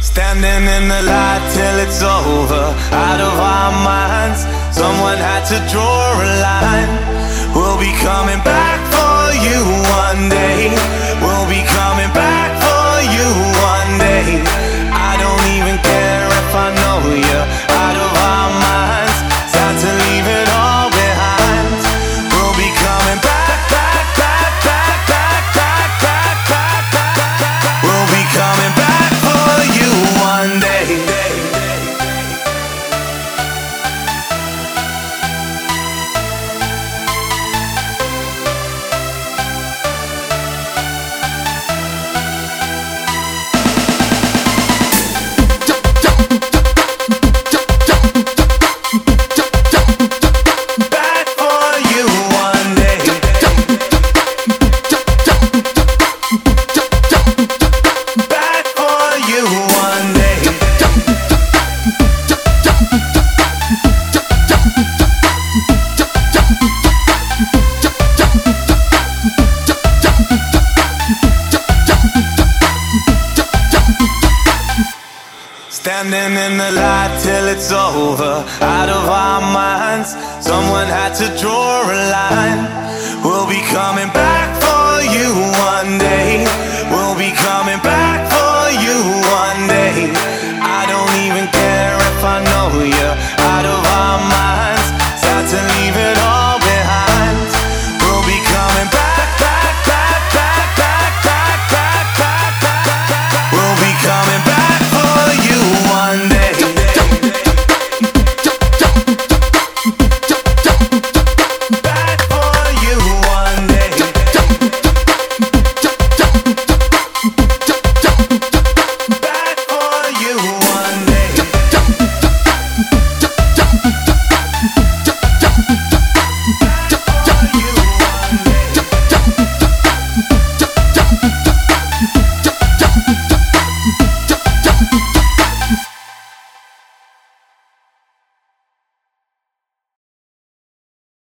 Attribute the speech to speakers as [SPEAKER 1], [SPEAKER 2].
[SPEAKER 1] Standing in the light till it's over, out of our minds. Someone had to draw a line. Standing in the light till it's over, out of our minds. Someone had to draw a line. We'll be coming back for you one day.